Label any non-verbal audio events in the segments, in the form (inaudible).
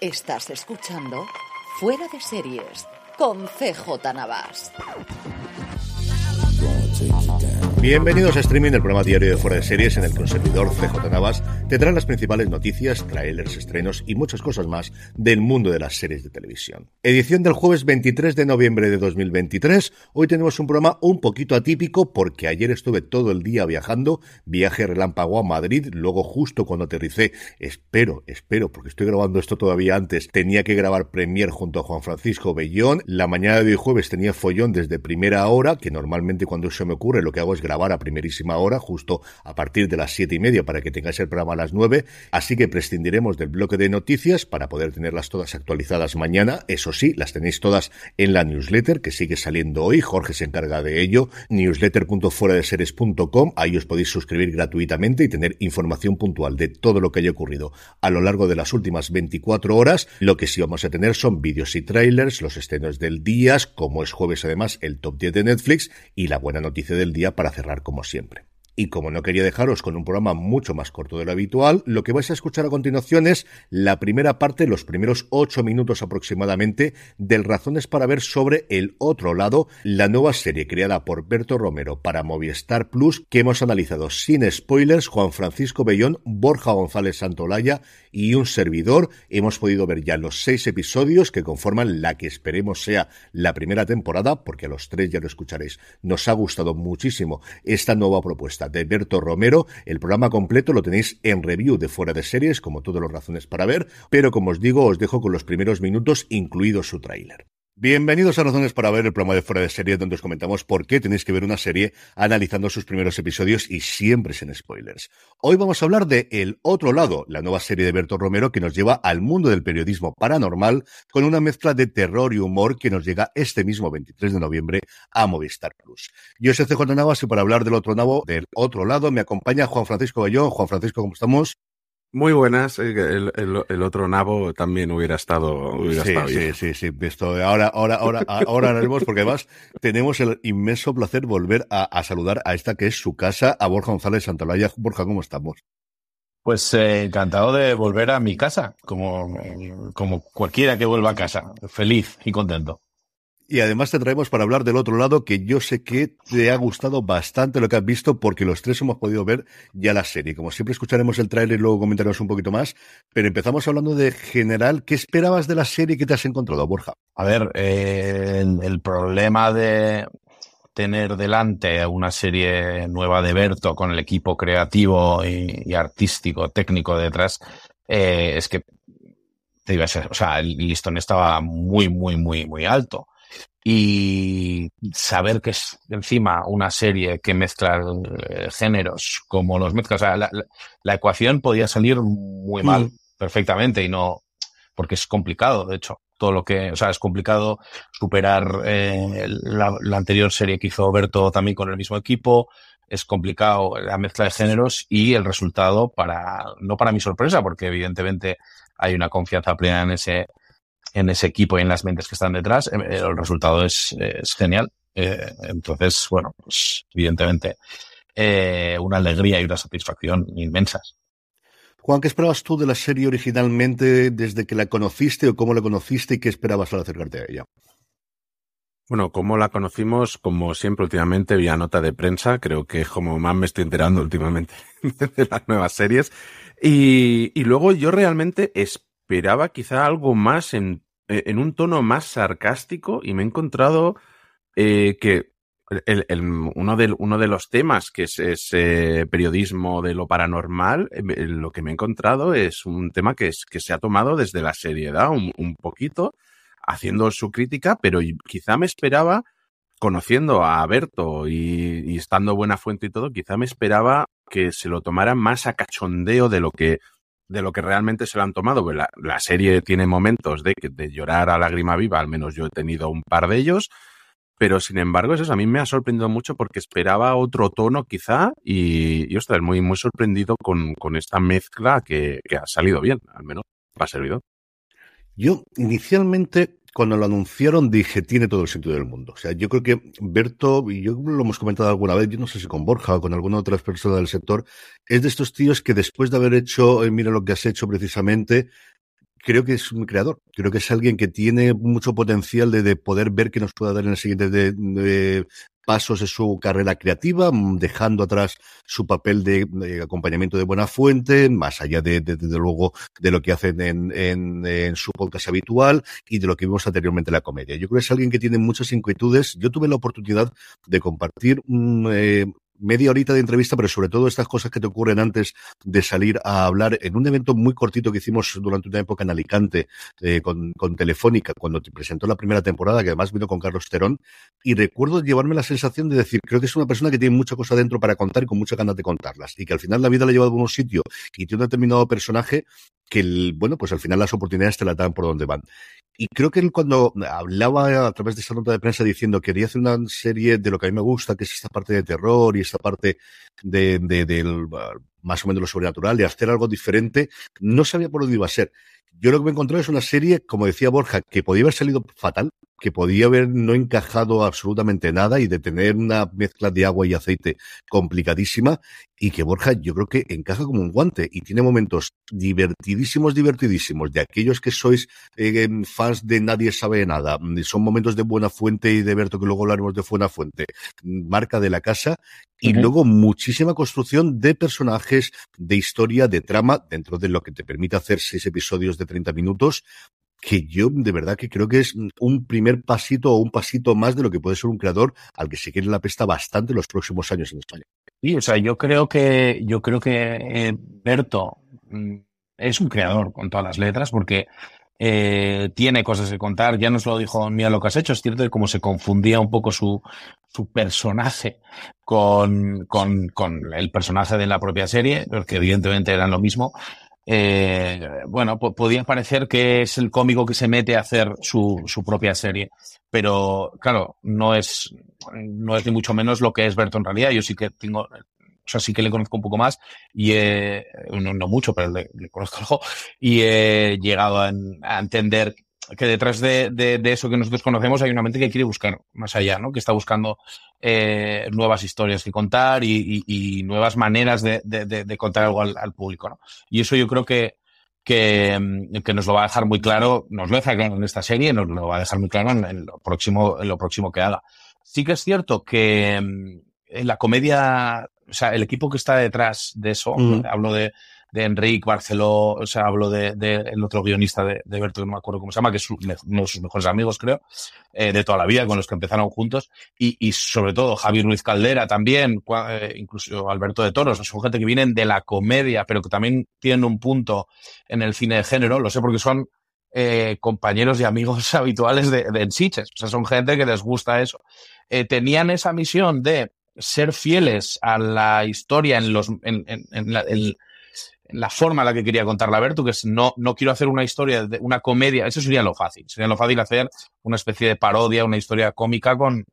Estás escuchando Fuera de Series con CJ Navas. Bienvenidos a Streaming, el programa diario de Fuera de Series en el servidor CJ Navas tendrá las principales noticias, trailers, estrenos y muchas cosas más del mundo de las series de televisión. Edición del jueves 23 de noviembre de 2023. Hoy tenemos un programa un poquito atípico porque ayer estuve todo el día viajando, viaje relámpago a Madrid, luego justo cuando aterricé, espero, espero, porque estoy grabando esto todavía antes, tenía que grabar Premier junto a Juan Francisco Bellón. La mañana de hoy jueves tenía follón desde primera hora, que normalmente cuando eso me ocurre lo que hago es grabar a primerísima hora, justo a partir de las siete y media para que tengáis el programa a las nueve. Así que prescindiremos del bloque de noticias para poder tenerlas todas actualizadas mañana. Eso sí, las tenéis todas en la newsletter que sigue saliendo hoy. Jorge se encarga de ello. newsletter.fueradeseries.com. Ahí os podéis suscribir gratuitamente y tener información puntual de todo lo que haya ocurrido a lo largo de las últimas 24 horas. Lo que sí vamos a tener son vídeos y trailers, los estrenos del día, como es jueves además el top 10 de Netflix y la buena noticia del día para cerrar como siempre. Y como no quería dejaros con un programa mucho más corto de lo habitual, lo que vais a escuchar a continuación es la primera parte, los primeros ocho minutos aproximadamente, del Razones para ver sobre El Otro Lado, la nueva serie creada por Berto Romero para Movistar Plus, que hemos analizado sin spoilers, Juan Francisco Bellón, Borja González Santolaya y un servidor. Hemos podido ver ya los seis episodios que conforman la que esperemos sea la primera temporada, porque a los tres ya lo escucharéis. Nos ha gustado muchísimo esta nueva propuesta de Berto Romero. El programa completo lo tenéis en review de Fuera de Series, como todas las razones para ver, pero como os digo, os dejo con los primeros minutos, incluido su tráiler. Bienvenidos a Razones para ver el programa de Fuera de Series donde os comentamos por qué tenéis que ver una serie analizando sus primeros episodios y siempre sin spoilers. Hoy vamos a hablar de El Otro Lado, la nueva serie de Berto Romero que nos lleva al mundo del periodismo paranormal con una mezcla de terror y humor que nos llega este mismo 23 de noviembre a Movistar Plus. Yo soy CJ Navas y para hablar del otro, navo, del otro lado me acompaña Juan Francisco Bellón. Juan Francisco, ¿cómo estamos? Muy buenas. El, el, el, otro nabo también hubiera estado, hubiera sí, estado sí, bien. sí, sí, Esto, ahora, ahora, ahora, ahora haremos, porque además tenemos el inmenso placer volver a, a, saludar a esta que es su casa, a Borja González Santolaya. Borja, ¿cómo estamos? Pues eh, encantado de volver a mi casa, como, como cualquiera que vuelva a casa. Feliz y contento. Y además te traemos para hablar del otro lado, que yo sé que te ha gustado bastante lo que has visto, porque los tres hemos podido ver ya la serie. Como siempre escucharemos el tráiler y luego comentaremos un poquito más, pero empezamos hablando de general. ¿Qué esperabas de la serie que te has encontrado, Borja? A ver, eh, el problema de tener delante una serie nueva de Berto con el equipo creativo y, artístico, técnico detrás, eh, es que te iba a o sea, el listón estaba muy, muy, muy, muy alto y saber que es encima una serie que mezcla eh, géneros como los mezcla, o sea, la, la, ecuación podía salir muy mal, mm. perfectamente, y no, porque es complicado, de hecho, todo lo que, o sea, es complicado superar eh, la, la, anterior serie que hizo Berto también con el mismo equipo, es complicado la mezcla de géneros y el resultado para, no para mi sorpresa, porque evidentemente hay una confianza plena en ese, en ese equipo y en las mentes que están detrás, el resultado es, es genial. Eh, entonces, bueno, pues evidentemente eh, una alegría y una satisfacción inmensas. Juan, ¿qué esperabas tú de la serie originalmente desde que la conociste o cómo la conociste y qué esperabas al acercarte a ella? Bueno, como la conocimos, como siempre últimamente, vía nota de prensa, creo que como más me estoy enterando (laughs) últimamente de las nuevas series. Y, y luego yo realmente esperaba quizá algo más en, en un tono más sarcástico y me he encontrado eh, que el, el, uno, de, uno de los temas que es, es eh, periodismo de lo paranormal, eh, lo que me he encontrado es un tema que, es, que se ha tomado desde la seriedad un, un poquito, haciendo su crítica, pero quizá me esperaba conociendo a Berto y, estando buena fuente y todo, quizá me esperaba que se lo tomara más a cachondeo de lo que de lo que realmente se lo han tomado. La, la, serie tiene momentos de, de llorar a lágrima viva, al menos yo he tenido un par de ellos, pero sin embargo, eso a mí me ha sorprendido mucho porque esperaba otro tono quizá y, y ostras, muy, muy sorprendido con, con esta mezcla que, que, ha salido bien, al menos ha servido. Yo inicialmente cuando lo anunciaron dije, tiene todo el sentido del mundo. O sea, yo creo que Berto, y yo lo hemos comentado alguna vez, yo no sé si con Borja o con alguna otra persona del sector, es de estos tíos que después de haber hecho, eh, mira lo que has hecho precisamente, creo que es un creador. Creo que es alguien que tiene mucho potencial de, de poder ver qué nos puede dar en el siguiente de, pasos de su carrera creativa, mm, dejando atrás su papel de, acompañamiento de buena fuente, más allá de, desde luego, de lo que hacen en, en, en, su podcast habitual y de lo que vimos anteriormente en la comedia. Yo creo que es alguien que tiene muchas inquietudes. Yo tuve la oportunidad de compartir un, eh, media horita de entrevista, pero sobre todo estas cosas que te ocurren antes de salir a hablar en un evento muy cortito que hicimos durante una época en Alicante eh, con, con, Telefónica, cuando te presentó la primera temporada, que además vino con Carlos Terón, y recuerdo llevarme la sensación de decir, creo que es una persona que tiene mucha cosa dentro para contar y con muchas ganas de contarlas, y que al final la vida la ha llevado a un sitio y tiene un determinado personaje que, el, bueno, pues al final las oportunidades te la dan por donde van. Y creo que él cuando hablaba a través de esa nota de prensa diciendo que quería hacer una serie de lo que a mí me gusta, que es esta parte de terror y esta parte de, de, del más o menos lo sobrenatural, de hacer algo diferente, no sabía por dónde iba a ser. Yo lo que me encontré es una serie, como decía Borja, que podía haber salido fatal, que podía haber no encajado absolutamente nada y de tener una mezcla de agua y aceite complicadísima y que Borja yo creo que encaja como un guante y tiene momentos divertidísimos, divertidísimos, de aquellos que sois eh, fans de Nadie sabe nada, son momentos de buena fuente y de Berto que luego hablaremos de buena fuente, marca de la casa y uh -huh. luego muchísima construcción de personajes, de historia, de trama, dentro de lo que te permite hacer seis episodios de 30 minutos, que yo de verdad que creo que es un primer pasito o un pasito más de lo que puede ser un creador al que se quiere la pesta bastante en los próximos años en España. Sí, o sea, yo creo que yo creo que eh, Berto es un creador con todas las letras porque eh, tiene cosas que contar. Ya nos lo dijo Mía lo que has hecho. Es cierto que como se confundía un poco su, su personaje con, con, con el personaje de la propia serie, porque evidentemente eran lo mismo, eh, bueno, podía parecer que es el cómico que se mete a hacer su, su, propia serie, pero claro, no es, no es ni mucho menos lo que es Berto en realidad. Yo sí que tengo, o sea, sí que le conozco un poco más y he, no, mucho, pero le, conozco algo y he llegado a, entender que detrás de, eso que nosotros conocemos hay una mente que quiere buscar más allá, ¿no? Que está buscando eh, nuevas historias que contar y, nuevas maneras de, contar algo al, público, ¿no? Y eso yo creo que, que, que, nos lo va a dejar muy claro, nos lo deja claro en esta serie, nos lo va a dejar muy claro en, lo próximo, en lo próximo que haga. Sí que es cierto que en la comedia, o sea, el equipo que está detrás de eso, mm. hablo de de Enrique Barceló, o sea, hablo de, de el otro guionista de, de, Berto, que no me acuerdo cómo se llama, que es uno de sus mejores amigos, creo, eh, de toda la vida, con los que empezaron juntos, y, y sobre todo Javier Ruiz Caldera también, eh, incluso Alberto de Toros, son gente que vienen de la comedia, pero que también tienen un punto en el cine de género, lo sé porque son eh, compañeros y amigos (laughs) habituales de, de Ensiches, o sea, son gente que les gusta eso. Tenían esa misión de ser fieles a la historia en los, en, en, la, el, forma en la que quería contar la Bertu, que es no, no quiero hacer una historia, de una comedia, eso sería lo fácil, sería lo fácil hacer una especie de parodia, una historia cómica con,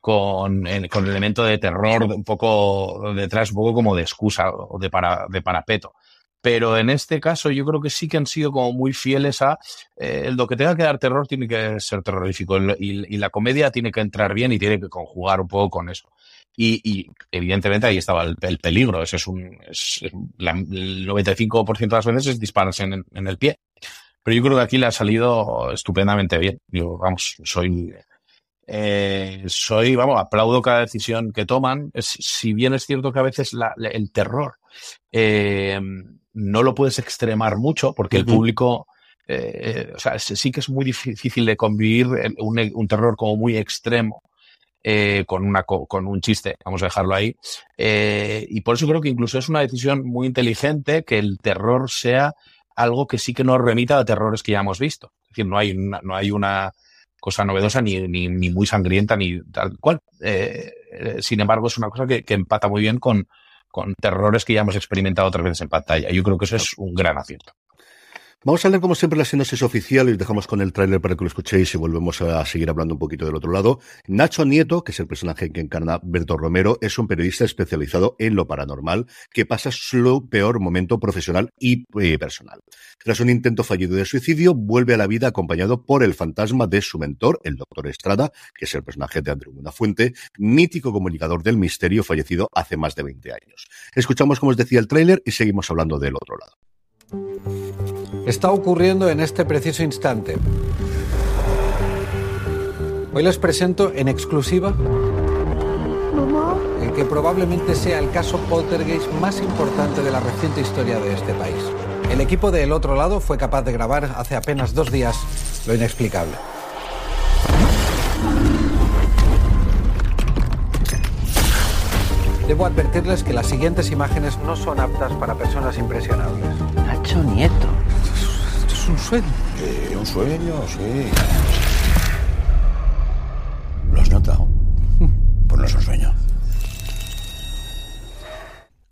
con, con el elemento de terror un poco detrás, un poco como de excusa o de, para, de parapeto. Pero en este caso yo creo que sí que han sido como muy fieles a eh, lo que tenga que dar terror tiene que ser terrorífico y, la comedia tiene que entrar bien y tiene que conjugar un poco con eso. Y, y evidentemente ahí estaba el, el peligro. Ese es un, es, la, el 95% de las veces es dispararse en, en, el pie. Pero yo creo que aquí le ha salido estupendamente bien. Yo, vamos, soy, eh, soy, vamos, aplaudo cada decisión que toman. Si bien es cierto que a veces la, el terror eh, no lo puedes extremar mucho porque uh -huh. el público, eh, o sea, sí que es muy difícil de convivir un, un terror como muy extremo eh, con, una, con un chiste, vamos a dejarlo ahí. Eh, y por eso creo que incluso es una decisión muy inteligente que el terror sea algo que sí que nos remita a terrores que ya hemos visto. Es decir, no hay una, no hay una cosa novedosa, ni, ni, ni muy sangrienta, ni tal cual. Eh, eh, sin embargo, es una cosa que, que empata muy bien con, con terrores que ya hemos experimentado otras veces en pantalla. Yo creo que eso es un gran acierto. Vamos a leer como siempre la sinopsis oficial y os dejamos con el tráiler para que lo escuchéis y volvemos a seguir hablando un poquito del otro lado. Nacho Nieto, que es el personaje que encarna Berto Romero, es un periodista especializado en lo paranormal que pasa su peor momento profesional y eh, personal. Tras un intento fallido de suicidio, vuelve a la vida acompañado por el fantasma de su mentor, el doctor Estrada, que es el personaje de Andrew Buenafuente, mítico comunicador del misterio fallecido hace más de 20 años. Escuchamos, como os decía, el tráiler y seguimos hablando del otro lado. Está ocurriendo en este preciso instante. Hoy les presento en exclusiva el que probablemente sea el caso poltergeist más importante de la reciente historia de este país. El equipo de El Otro Lado fue capaz de grabar hace apenas dos días lo inexplicable. Debo advertirles que las siguientes imágenes no son aptas para personas impresionables. Nacho Nieto. Es un sueño. Sí, un sueño, sí. ¿Lo has notado? (laughs) Pues no es un sueño.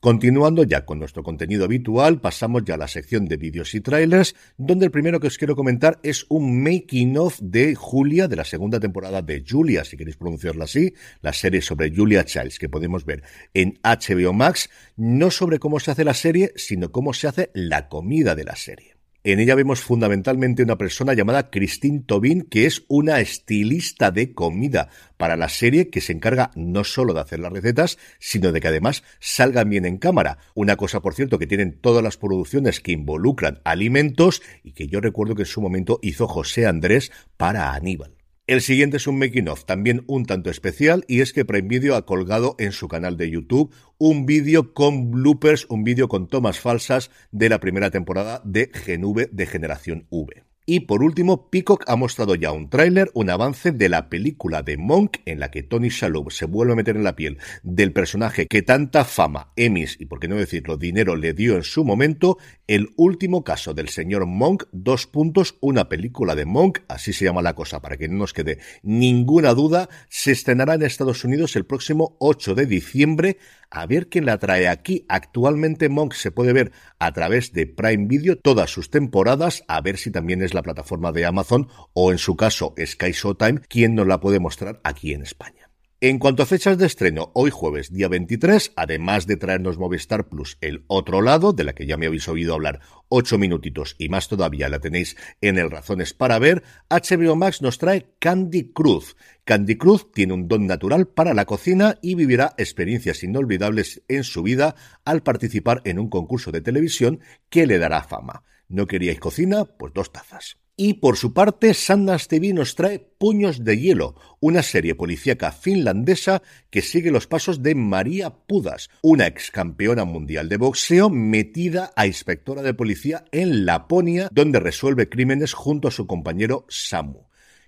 Continuando ya con nuestro contenido habitual, pasamos ya a la sección de vídeos y trailers, donde el primero que os quiero comentar es un making of de Julia, de la segunda temporada de Julia, si queréis pronunciarla así, la serie sobre Julia Childs que podemos ver en HBO Max, no sobre cómo se hace la serie, sino cómo se hace la comida de la serie. En ella vemos fundamentalmente una persona llamada Christine Tobin, que es una estilista de comida para la serie que se encarga no solo de hacer las recetas, sino de que además salgan bien en cámara. Una cosa, por cierto, que tienen todas las producciones que involucran alimentos y que yo recuerdo que en su momento hizo José Andrés para Aníbal. El siguiente es un making of, también un tanto especial, y es que Prime Video ha colgado en su canal de YouTube un vídeo con bloopers, un vídeo con tomas falsas de la primera temporada de Gen V de Generación V. Y por último, Peacock ha mostrado ya un tráiler, un avance de la película de Monk, en la que Tony Shalhoub se vuelve a meter en la piel del personaje que tanta fama, Emmys y por qué no decirlo, dinero le dio en su momento, el último caso del señor Monk, dos puntos, una película de Monk, así se llama la cosa, para que no nos quede ninguna duda, se estrenará en Estados Unidos el próximo 8 de diciembre, a ver quién la trae aquí. Actualmente Monk se puede ver a través de Prime Video todas sus temporadas, a ver si también es la plataforma de Amazon o en su caso Sky Showtime, quien nos la puede mostrar aquí en España. En cuanto a fechas de estreno, hoy jueves, día 23, además de traernos Movistar Plus el otro lado, de la que ya me habéis oído hablar ocho minutitos y más todavía la tenéis en el Razones para ver, HBO Max nos trae Candy Cruz. Candy Cruz tiene un don natural para la cocina y vivirá experiencias inolvidables en su vida al participar en un concurso de televisión que le dará fama. ¿No queríais cocina? Pues dos tazas. Y por su parte, Sundance TV nos trae Puños de Hielo, una serie policíaca finlandesa que sigue los pasos de María Pudas, una ex campeona mundial de boxeo metida a inspectora de policía en Laponia, donde resuelve crímenes junto a su compañero Samu.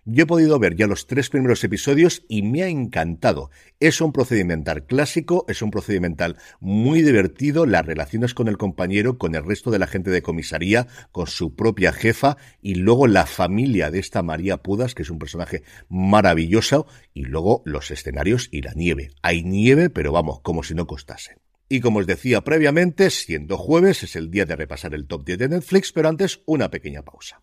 Yo he podido ver ya los tres primeros episodios y me ha encantado. Es un procedimental clásico, es un procedimental muy divertido, las relaciones con el compañero, con el resto de la gente de comisaría, con su propia jefa y luego la familia de esta María Pudas, que es un personaje maravilloso, y luego los escenarios y la nieve. Hay nieve, pero vamos, como si no costase. Y como os decía previamente, siendo jueves es el día de repasar el top 10 de Netflix, pero antes una pequeña pausa.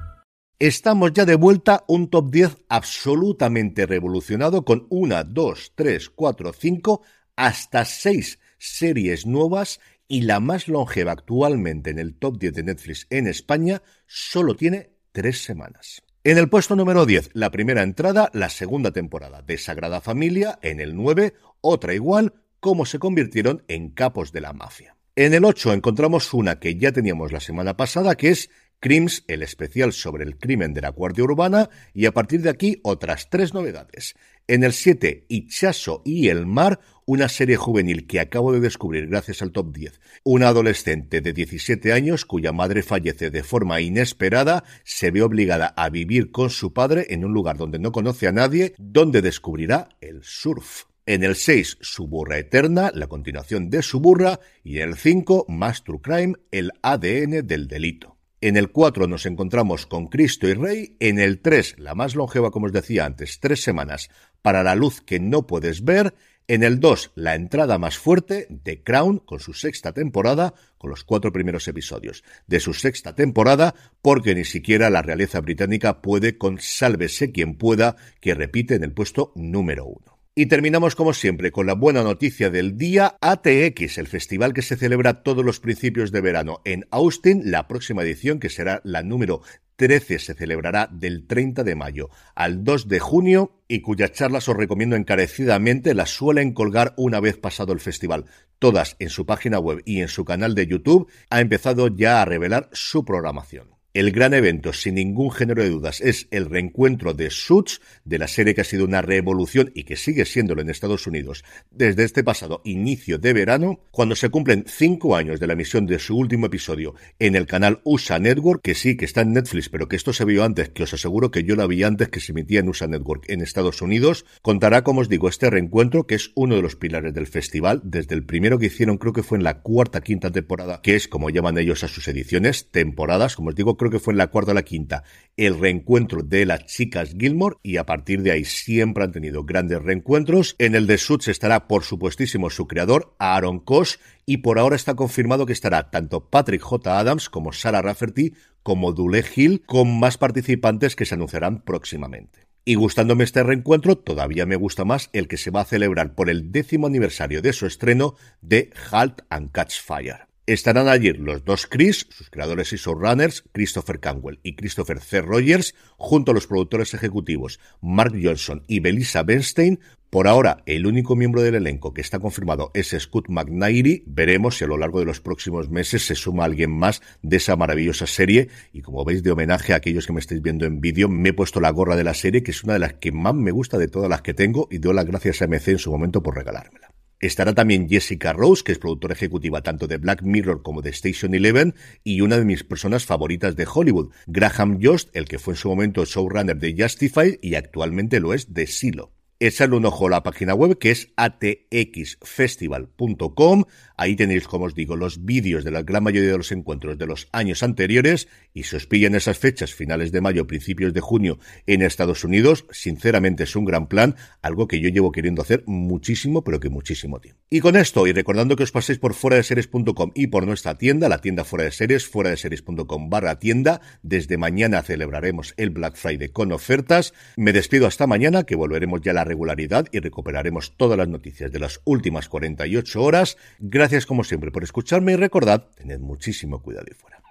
Estamos ya de vuelta, un top 10 absolutamente revolucionado con una, dos, tres, cuatro, cinco, hasta seis series nuevas y la más longeva actualmente en el top 10 de Netflix en España solo tiene tres semanas. En el puesto número 10, la primera entrada, la segunda temporada de Sagrada Familia, en el 9, otra igual, cómo se convirtieron en capos de la mafia. En el 8 encontramos una que ya teníamos la semana pasada, que es Crims, el especial sobre el crimen de la Guardia Urbana, y a partir de aquí otras tres novedades. En el 7, Ichaso y el mar, una serie juvenil que acabo de descubrir gracias al top 10. Una adolescente de 17 años cuya madre fallece de forma inesperada, se ve obligada a vivir con su padre en un lugar donde no conoce a nadie, donde descubrirá el surf. En el 6, Suburra Eterna, la continuación de Suburra, y en el 5, Más True Crime, el ADN del delito. En el 4 nos encontramos con Cristo y Rey. En el 3, la más longeva, como os decía antes, tres semanas para la luz que no puedes ver. En el 2, la entrada más fuerte, de Crown, con su sexta temporada, con los cuatro primeros episodios de su sexta temporada, porque ni siquiera la realeza británica puede con Sálvese quien pueda, que repite en el puesto número 1. Y terminamos como siempre con la buena noticia del día ATX, el festival que se celebra todos los principios de verano en Austin. La próxima edición, que será la número 13, se celebrará del 30 de mayo al 2 de junio y cuyas charlas os recomiendo encarecidamente las suelen colgar una vez pasado el festival. Todas en su página web y en su canal de YouTube ha empezado ya a revelar su programación. El gran evento, sin ningún género de dudas, es el reencuentro de Suits, de la serie que ha sido una revolución y que sigue siéndolo en Estados Unidos desde este pasado inicio de verano, cuando se cumplen cinco años de la emisión de su último episodio en el canal USA Network, que sí, que está en Netflix, pero que esto se vio antes, que os aseguro que yo la vi antes que se emitía en USA Network en Estados Unidos, contará, como os digo, este reencuentro, que es uno de los pilares del festival, desde el primero que hicieron, creo que fue en la cuarta, quinta temporada, que es como llaman ellos a sus ediciones, temporadas, como os digo, creo que fue en la cuarta o la quinta, el reencuentro de las chicas Gilmore y a partir de ahí siempre han tenido grandes reencuentros. En el de Suits estará, por supuestísimo, su creador, Aaron Kosh, y por ahora está confirmado que estará tanto Patrick J. Adams como Sarah Rafferty como Dule Hill, con más participantes que se anunciarán próximamente. Y gustándome este reencuentro, todavía me gusta más el que se va a celebrar por el décimo aniversario de su estreno de Halt and Catch Fire. Estarán allí los dos Chris, sus creadores y showrunners, Christopher Canwell y Christopher C. Rogers, junto a los productores ejecutivos Mark Johnson y Belisa Bernstein. Por ahora, el único miembro del elenco que está confirmado es Scott McNairy. Veremos si a lo largo de los próximos meses se suma alguien más de esa maravillosa serie. Y como veis, de homenaje a aquellos que me estáis viendo en vídeo, me he puesto la gorra de la serie, que es una de las que más me gusta de todas las que tengo, y doy las gracias a MC en su momento por regalármela. Estará también Jessica Rose, que es productora ejecutiva tanto de Black Mirror como de Station Eleven, y una de mis personas favoritas de Hollywood, Graham Jost, el que fue en su momento showrunner de Justified y actualmente lo es de Silo echarle un ojo a la página web que es atxfestival.com. Ahí tenéis, como os digo, los vídeos de la gran mayoría de los encuentros de los años anteriores y si os pillan esas fechas, finales de mayo, principios de junio en Estados Unidos, sinceramente es un gran plan, algo que yo llevo queriendo hacer muchísimo, pero que muchísimo tiempo. Y con esto, y recordando que os paséis por fuera de series.com y por nuestra tienda, la tienda fuera de series, fuera de series.com barra tienda, desde mañana celebraremos el Black Friday con ofertas. Me despido hasta mañana, que volveremos ya a la regularidad y recuperaremos todas las noticias de las últimas 48 horas. Gracias como siempre por escucharme y recordad, tened muchísimo cuidado y fuera.